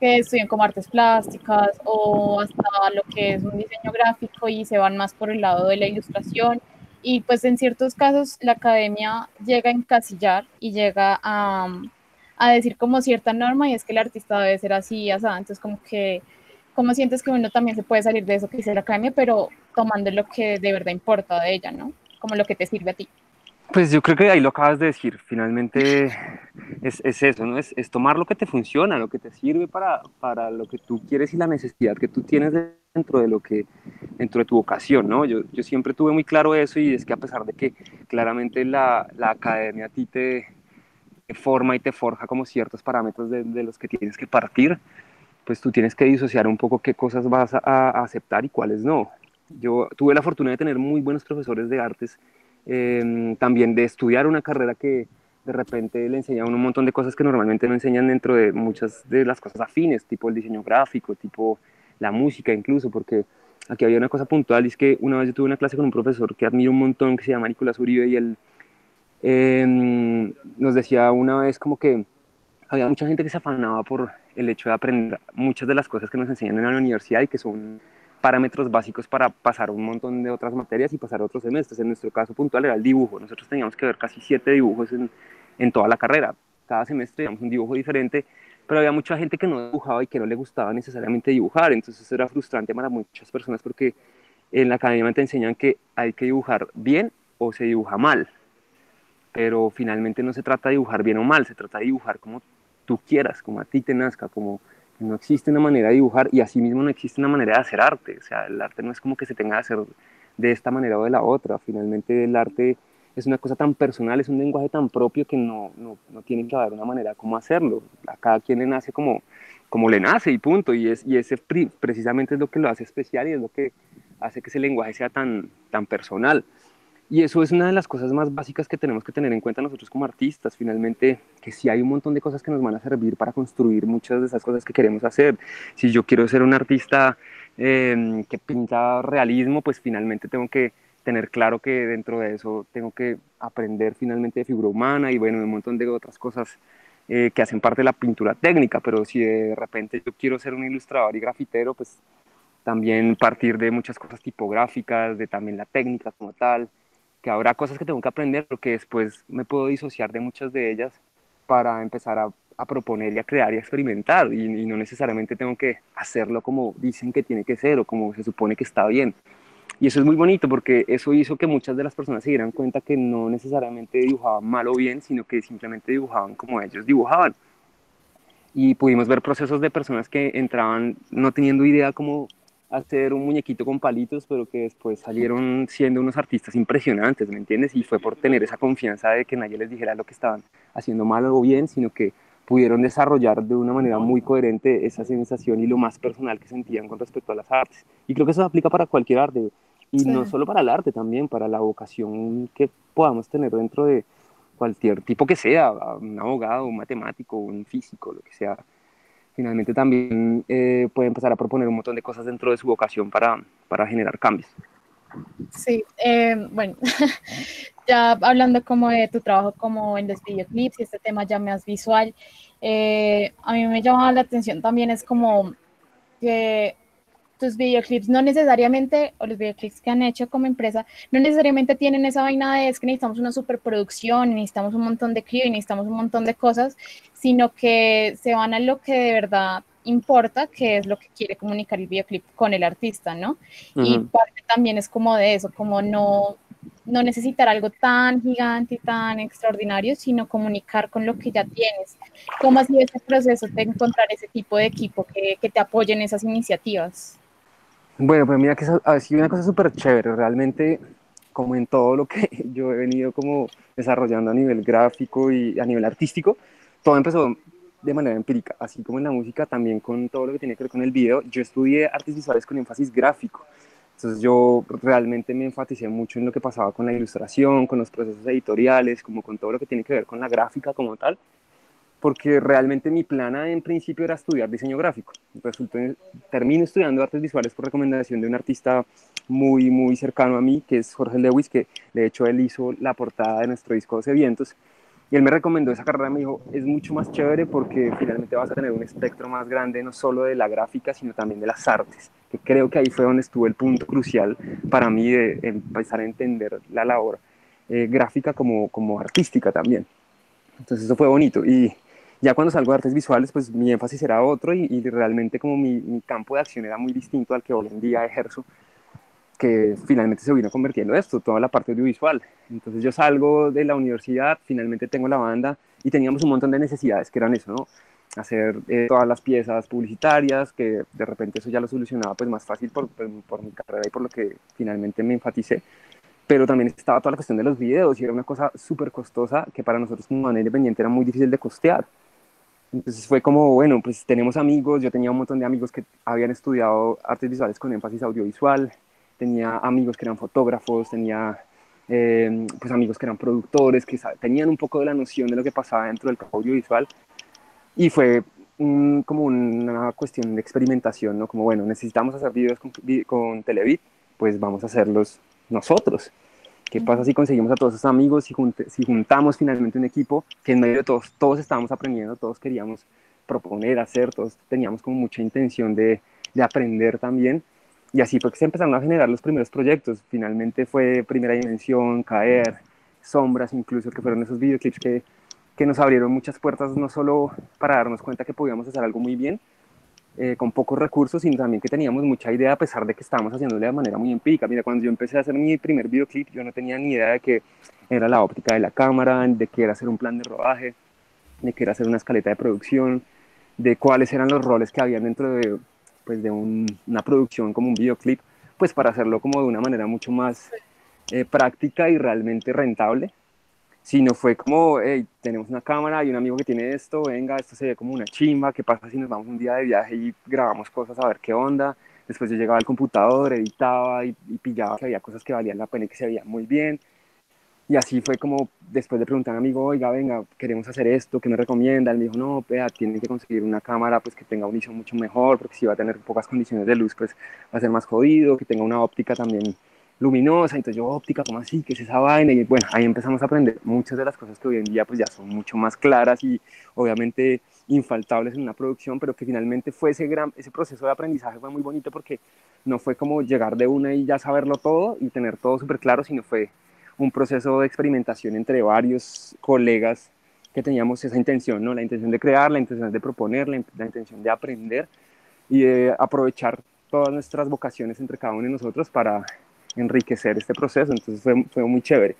que estudian como artes plásticas o hasta lo que es un diseño gráfico y se van más por el lado de la ilustración. Y pues en ciertos casos la academia llega a encasillar y llega a, a decir como cierta norma y es que el artista debe ser así así. Entonces como que, ¿cómo sientes que uno también se puede salir de eso que dice la academia, pero tomando lo que de verdad importa de ella, ¿no? Como lo que te sirve a ti. Pues yo creo que ahí lo acabas de decir, finalmente es, es eso, ¿no? Es, es, tomar lo que te funciona, lo que te sirve para, para, lo que tú quieres y la necesidad que tú tienes dentro de lo que, dentro de tu vocación, ¿no? Yo, yo siempre tuve muy claro eso y es que a pesar de que claramente la, la academia a ti te, te, forma y te forja como ciertos parámetros de, de, los que tienes que partir, pues tú tienes que disociar un poco qué cosas vas a, a aceptar y cuáles no. Yo tuve la fortuna de tener muy buenos profesores de artes Em, también de estudiar una carrera que de repente le enseña un montón de cosas que normalmente no enseñan dentro de muchas de las cosas afines, tipo el diseño gráfico, tipo la música incluso, porque aquí había una cosa puntual, y es que una vez yo tuve una clase con un profesor que admiro un montón, que se llama Nicolás Uribe, y él eh, nos decía una vez como que había mucha gente que se afanaba por el hecho de aprender muchas de las cosas que nos enseñan en la universidad y que son parámetros básicos para pasar un montón de otras materias y pasar otros semestres. En nuestro caso puntual era el dibujo. Nosotros teníamos que ver casi siete dibujos en, en toda la carrera. Cada semestre teníamos un dibujo diferente, pero había mucha gente que no dibujaba y que no le gustaba necesariamente dibujar. Entonces era frustrante para muchas personas porque en la academia te enseñan que hay que dibujar bien o se dibuja mal. Pero finalmente no se trata de dibujar bien o mal, se trata de dibujar como tú quieras, como a ti te nazca, como no existe una manera de dibujar y asimismo no existe una manera de hacer arte. O sea, el arte no es como que se tenga que hacer de esta manera o de la otra. Finalmente el arte es una cosa tan personal, es un lenguaje tan propio que no, no, no tiene que haber una manera como hacerlo. A cada quien le nace como, como le nace y punto. Y, es, y ese precisamente es lo que lo hace especial y es lo que hace que ese lenguaje sea tan, tan personal. Y eso es una de las cosas más básicas que tenemos que tener en cuenta nosotros como artistas, finalmente, que si hay un montón de cosas que nos van a servir para construir muchas de esas cosas que queremos hacer. Si yo quiero ser un artista eh, que pinta realismo, pues finalmente tengo que tener claro que dentro de eso tengo que aprender finalmente de figura humana y bueno, un montón de otras cosas eh, que hacen parte de la pintura técnica, pero si de repente yo quiero ser un ilustrador y grafitero, pues también partir de muchas cosas tipográficas, de también la técnica como tal, que habrá cosas que tengo que aprender, pero que después me puedo disociar de muchas de ellas para empezar a, a proponer y a crear y a experimentar. Y, y, no necesariamente tengo que hacerlo como dicen que tiene que ser o como se supone que está bien. Y eso es muy bonito porque eso hizo que muchas de las personas se dieran cuenta que no necesariamente dibujaban mal o bien, sino que simplemente dibujaban como ellos dibujaban. Y pudimos ver procesos de personas que entraban no teniendo idea cómo hacer un muñequito con palitos, pero que después salieron siendo unos artistas impresionantes, ¿me entiendes? Y fue por tener esa confianza de que nadie les dijera lo que estaban haciendo mal o bien, sino que pudieron desarrollar de una manera muy coherente esa sensación y lo más personal que sentían con respecto a las artes. Y creo que eso aplica para cualquier arte, y sí. no solo para el arte, también para la vocación que podamos tener dentro de cualquier tipo que sea, un abogado, un matemático, un físico, lo que sea finalmente también eh, puede empezar a proponer un montón de cosas dentro de su vocación para, para generar cambios. Sí, eh, bueno, <laughs> ya hablando como de tu trabajo como en los videoclips y este tema ya más visual, eh, a mí me llama la atención también es como que tus videoclips no necesariamente, o los videoclips que han hecho como empresa, no necesariamente tienen esa vaina de es que necesitamos una superproducción, necesitamos un montón de clip, necesitamos un montón de cosas, sino que se van a lo que de verdad importa, que es lo que quiere comunicar el videoclip con el artista, ¿no? Uh -huh. Y parte también es como de eso, como no, no necesitar algo tan gigante y tan extraordinario, sino comunicar con lo que ya tienes. ¿Cómo ha sido ese proceso de encontrar ese tipo de equipo que, que te apoye en esas iniciativas? Bueno, pues mira que ha sido una cosa súper chévere, realmente como en todo lo que <laughs> yo he venido como desarrollando a nivel gráfico y a nivel artístico, todo empezó de manera empírica, así como en la música, también con todo lo que tiene que ver con el video. Yo estudié artes visuales con énfasis gráfico, entonces yo realmente me enfaticé mucho en lo que pasaba con la ilustración, con los procesos editoriales, como con todo lo que tiene que ver con la gráfica como tal, porque realmente mi plana en principio era estudiar diseño gráfico. Resultó, termino estudiando artes visuales por recomendación de un artista muy, muy cercano a mí, que es Jorge Lewis, que de hecho él hizo la portada de nuestro disco 12 vientos, y él me recomendó esa carrera, me dijo, es mucho más chévere porque finalmente vas a tener un espectro más grande, no solo de la gráfica, sino también de las artes, que creo que ahí fue donde estuvo el punto crucial para mí de empezar a entender la labor eh, gráfica como, como artística también. Entonces eso fue bonito. Y ya cuando salgo de artes visuales, pues mi énfasis era otro y, y realmente como mi, mi, campo de acción era muy distinto al que hoy en día ejerzo que finalmente se vino convirtiendo esto, toda la parte audiovisual. Entonces yo salgo de la universidad, finalmente tengo la banda y teníamos un montón de necesidades que eran eso, ¿no? Hacer eh, todas las piezas publicitarias, que de repente eso ya lo solucionaba pues más fácil por, por, por, mi carrera y por lo que finalmente me enfaticé. Pero también estaba toda la cuestión de los videos y era una cosa súper costosa que para nosotros como banda independiente era muy difícil de costear. Entonces fue como, bueno, pues tenemos amigos, yo tenía un montón de amigos que habían estudiado artes visuales con énfasis audiovisual, tenía amigos que eran fotógrafos, tenía eh, pues amigos que eran productores, que tenían un poco de la noción de lo que pasaba dentro del audiovisual y fue un, como una cuestión de experimentación, ¿no? Como, bueno, necesitamos hacer videos con, con Televit, pues vamos a hacerlos nosotros. ¿Qué pasa si conseguimos a todos esos amigos, si, si juntamos finalmente un equipo que en medio de todos, todos estábamos aprendiendo, todos queríamos proponer, hacer, todos teníamos como mucha intención de, de aprender también y así fue que se empezaron a generar los primeros proyectos. Finalmente fue Primera Dimensión, Caer, Sombras, incluso, que fueron esos videoclips que, que nos abrieron muchas puertas, no solo para darnos cuenta que podíamos hacer algo muy bien, eh, con pocos recursos, sino también que teníamos mucha idea, a pesar de que estábamos haciéndolo de manera muy empírica. Mira, cuando yo empecé a hacer mi primer videoclip, yo no tenía ni idea de qué era la óptica de la cámara, de qué era hacer un plan de rodaje, de qué era hacer una escaleta de producción, de cuáles eran los roles que había dentro de pues de una producción como un videoclip, pues para hacerlo como de una manera mucho más eh, práctica y realmente rentable, sino fue como, hey, tenemos una cámara y un amigo que tiene esto, venga, esto se ve como una chimba, ¿qué pasa si nos vamos un día de viaje y grabamos cosas a ver qué onda? Después yo llegaba al computador, editaba y, y pillaba que había cosas que valían la pena y que se veían muy bien. Y así fue como después de preguntar a un amigo, oiga, venga, queremos hacer esto, ¿qué me recomienda? Él me dijo, no, vea, tienen que conseguir una cámara pues que tenga un ISO mucho mejor, porque si va a tener pocas condiciones de luz, pues va a ser más jodido, que tenga una óptica también luminosa. Entonces yo, óptica, ¿cómo así? ¿Qué es esa vaina? Y bueno, ahí empezamos a aprender muchas de las cosas que hoy en día pues ya son mucho más claras y obviamente infaltables en una producción, pero que finalmente fue ese gran, ese proceso de aprendizaje fue muy bonito porque no fue como llegar de una y ya saberlo todo y tener todo súper claro, sino fue un proceso de experimentación entre varios colegas que teníamos esa intención, ¿no? La intención de crear, la intención de proponer, la, intención de aprender y de aprovechar todas nuestras vocaciones entre cada uno de nosotros para enriquecer este proceso. Entonces fue, fue muy chévere.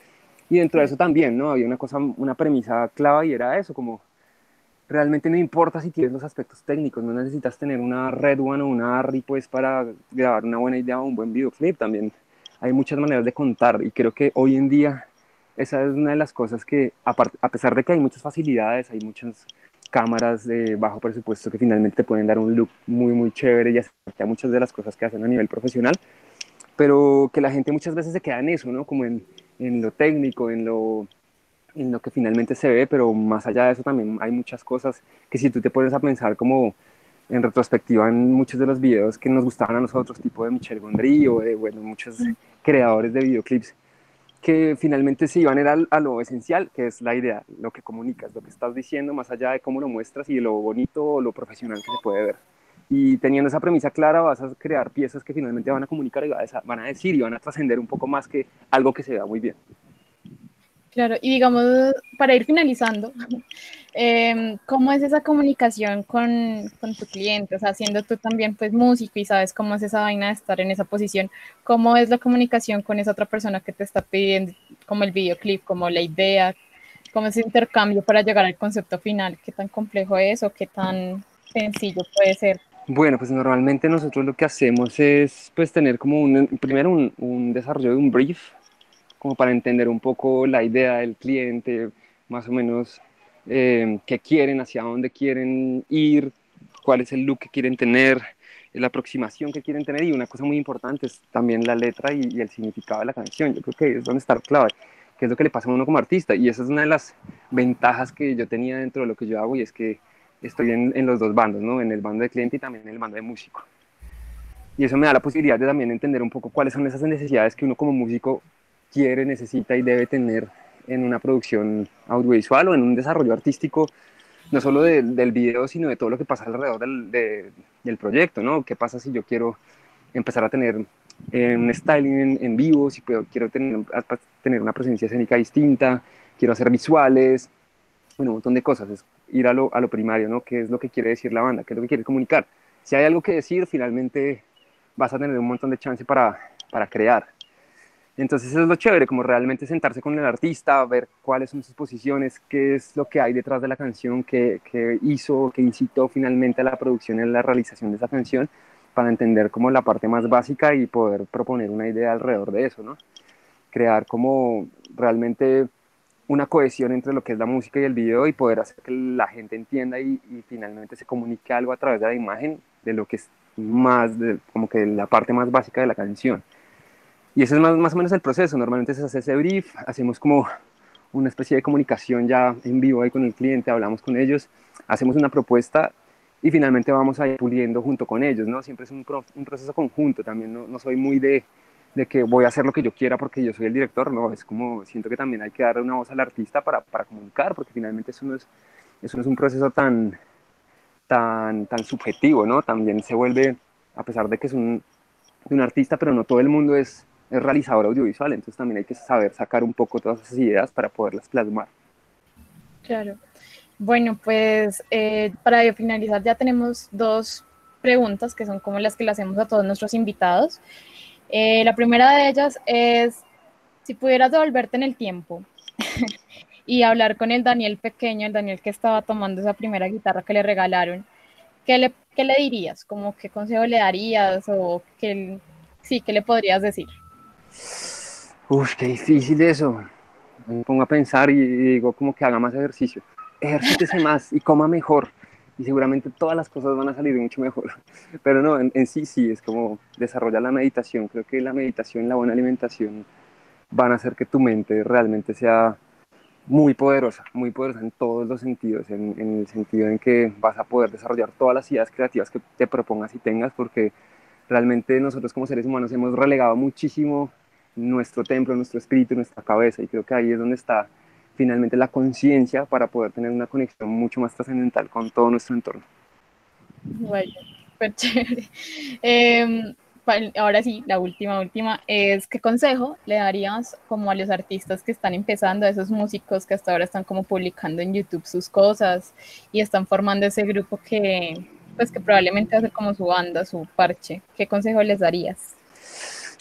Y dentro de eso también, ¿no? Había una cosa, una premisa clave y era eso, como realmente no importa si tienes los aspectos técnicos, no necesitas tener una Red One o una ARRI pues para grabar una buena idea o un buen videoclip, también hay muchas maneras de contar y creo que hoy en día esa es una de las cosas que, a pesar de que hay muchas facilidades, hay muchas cámaras de bajo presupuesto que finalmente pueden dar un look muy, muy chévere y a muchas de las cosas que hacen a nivel profesional, pero que la gente muchas veces se queda en eso, ¿no? Como en, en lo técnico, en lo, en lo que finalmente se ve, pero más allá de eso también hay muchas cosas que si tú te pones a pensar como en retrospectiva en muchos de los videos que nos gustaban a nosotros, tipo de Michel Gondry o de bueno, muchos creadores de videoclips, que finalmente se iban a, a lo esencial, que es la idea, lo que comunicas, lo que estás diciendo, más allá de cómo lo muestras y de lo bonito o lo profesional que se puede ver. Y teniendo esa premisa clara, vas a crear piezas que finalmente van a comunicar y van a decir y van a trascender un poco más que algo que se vea muy bien. Claro, y digamos, para ir finalizando, <laughs> eh, ¿cómo es esa comunicación con, con, tu cliente? O sea, siendo tú también pues músico y sabes cómo es esa vaina de estar en esa posición, ¿cómo es la comunicación con esa otra persona que te está pidiendo, como el videoclip, como la idea, cómo es ese intercambio para llegar al concepto final? ¿Qué tan complejo es o qué tan sencillo puede ser Bueno, pues normalmente nosotros lo que hacemos es pues tener como un, primero un, un desarrollo de un brief, como para entender un poco la idea del cliente, más o menos eh, qué quieren, hacia dónde quieren ir, cuál es el look que quieren tener, la aproximación que quieren tener y una cosa muy importante es también la letra y, y el significado de la canción. Yo creo que es donde está clave, que es lo que le pasa a uno como artista y esa es una de las ventajas que yo tenía dentro de lo que yo hago y es que estoy en, en los dos bandos, ¿no? en el bando de cliente y también en el bando de músico. Y eso me da la posibilidad de también entender un poco cuáles son esas necesidades que uno como músico quiere, necesita y debe tener en una producción audiovisual o en un desarrollo artístico, no solo de, del video, sino de todo lo que pasa alrededor del, de, del proyecto, ¿no? ¿Qué pasa si yo quiero empezar a tener eh, un styling en, en, vivo, si puedo, quiero tener, tener una presencia escénica distinta, quiero hacer visuales, bueno, un montón de cosas, es ir a lo, a lo primario, ¿no? ¿Qué es lo que quiere decir la banda? ¿Qué es lo que quiere comunicar? Si hay algo que decir, finalmente vas a tener un montón de chance para, para crear. Entonces eso es lo chévere, como realmente sentarse con el artista, ver cuáles son sus posiciones, qué es lo que hay detrás de la canción, qué, qué hizo, qué incitó finalmente a la producción y a la realización de esa canción, para entender como la parte más básica y poder proponer una idea alrededor de eso, ¿no? Crear como realmente una cohesión entre lo que es la música y el video y poder hacer que la gente entienda y, y finalmente se comunique algo a través de la imagen de lo que es más, de, como que la parte más básica de la canción. Y ese es más, más o menos el proceso. Normalmente se hace ese brief, hacemos como una especie de comunicación ya en vivo ahí con el cliente, hablamos con ellos, hacemos una propuesta y finalmente vamos a ir puliendo junto con ellos, ¿no? Siempre es un, pro, un proceso conjunto, también no, no, soy muy de, de que voy a hacer lo que yo quiera porque yo soy el director, no, es como, siento que también hay que darle una voz al artista para, para comunicar, porque finalmente eso no es, eso no es un proceso tan, tan, tan subjetivo, ¿no? También se vuelve, a pesar de que es un, un artista, pero no todo el mundo es, es realizador audiovisual, entonces también hay que saber sacar un poco todas esas ideas para poderlas plasmar. Claro. Bueno, pues eh, para finalizar ya tenemos dos preguntas que son como las que le hacemos a todos nuestros invitados. Eh, la primera de ellas es, si pudieras devolverte en el tiempo <laughs> y hablar con el Daniel pequeño, el Daniel que estaba tomando esa primera guitarra que le regalaron, ¿qué le, qué le dirías? Como, ¿Qué consejo le darías o qué, sí, qué le podrías decir? Uf, qué difícil eso. Me pongo a pensar y digo como que haga más ejercicio. Ejercítese más y coma mejor. Y seguramente todas las cosas van a salir mucho mejor. <laughs> Pero no, en, sí sí, es como desarrollar la meditación. Creo que la meditación, la buena alimentación van a hacer que tu mente realmente sea muy poderosa, muy poderosa en todos los sentidos, en, en, el sentido en que vas a poder desarrollar todas las ideas creativas que te propongas y tengas, porque realmente nosotros como seres humanos hemos relegado muchísimo nuestro templo, nuestro espíritu, nuestra cabeza, y creo que ahí es donde está finalmente la conciencia para poder tener una conexión mucho más trascendental con todo nuestro entorno. Bueno, súper chévere. <laughs> Eh, ahora sí, la última, última, es ¿qué consejo le darías como a los artistas que están empezando, a esos músicos que hasta ahora están como publicando en YouTube sus cosas y están formando ese grupo que, pues que probablemente va a ser como su banda, su parche? ¿Qué consejo les darías?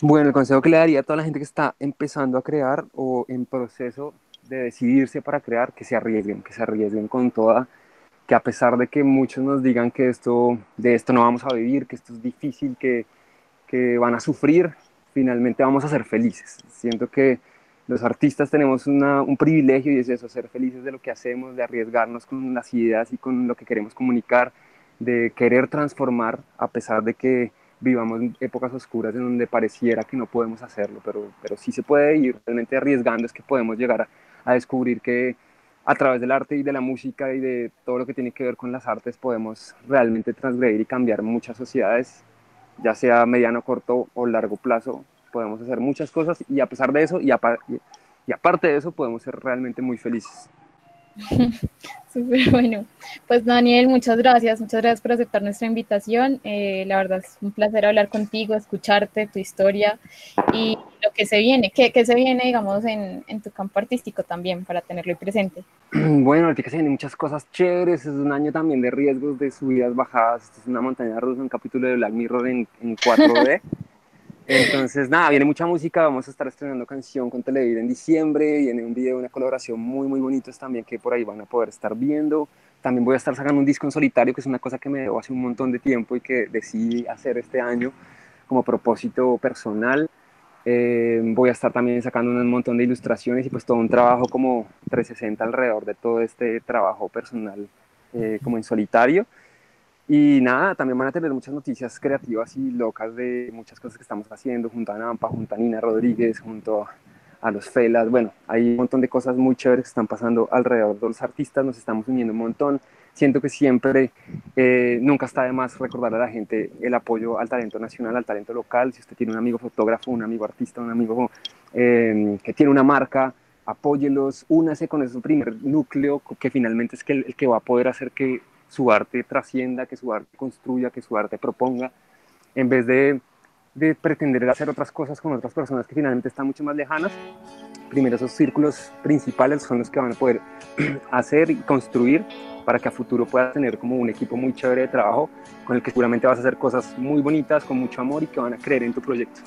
Bueno, el consejo que le daría a toda la gente que está empezando a crear o en proceso de decidirse para crear, que se arriesguen, que se arriesguen con toda, que a pesar de que muchos nos digan que esto, de esto no vamos a vivir, que esto es difícil, que, que van a sufrir, finalmente vamos a ser felices. Siento que los artistas tenemos una, un privilegio y es eso, ser felices de lo que hacemos, de arriesgarnos con las ideas y con lo que queremos comunicar, de querer transformar a pesar de que vivamos épocas oscuras en donde pareciera que no podemos hacerlo, pero, pero sí se puede ir realmente arriesgando, es que podemos llegar a, a descubrir que a través del arte y de la música y de todo lo que tiene que ver con las artes podemos realmente transgredir y cambiar muchas sociedades, ya sea a mediano, corto o largo plazo, podemos hacer muchas cosas y a pesar de eso y, apa y aparte de eso podemos ser realmente muy felices. <laughs> Súper bueno. Pues Daniel, muchas gracias, muchas gracias por aceptar nuestra invitación. Eh, la verdad es un placer hablar contigo, escucharte, tu historia y lo que se viene, que, que se viene, digamos, en, en, tu campo artístico también, para tenerlo ahí presente. <clears throat> Bueno, ahorita se vienen muchas cosas chéveres, es un año también de riesgos, de subidas, bajadas, Esto es una montaña rusa, un capítulo de Black Mirror en, en 4D. <laughs> Entonces, nada, viene mucha música, vamos a estar estrenando canción con Televid en diciembre, viene un video, una colaboración muy, muy bonitos también que por ahí van a poder estar viendo. también voy a estar sacando un disco en solitario, que es una cosa que me dio hace un montón de tiempo y que decidí hacer este año como propósito personal. Eh, voy a estar también sacando un montón de ilustraciones y pues todo un trabajo como 360 alrededor de todo este trabajo personal eh, como en solitario. Y nada, también van a tener muchas noticias creativas y locas de muchas cosas que estamos haciendo junto a Nampa, junto a Nina Rodríguez, junto a los Felas. Bueno, hay un montón de cosas muy chéveres que están pasando alrededor de los artistas, nos estamos uniendo un montón. Siento que siempre, eh, nunca está de más recordar a la gente el apoyo al talento nacional, al talento local. Si usted tiene un amigo fotógrafo, un amigo artista, un amigo eh, que tiene una marca, apóyelos, únase con ese primer núcleo que finalmente es el que va a poder hacer que su arte trascienda, que su arte construya, que su arte proponga, en vez de, de pretender hacer otras cosas con otras personas que finalmente están mucho más lejanas. Primero esos círculos principales son los que van a poder <clears throat> hacer y construir para que a futuro puedas tener como un equipo muy chévere de trabajo con el que seguramente vas a hacer cosas muy bonitas, con mucho amor y que van a creer en tu proyecto.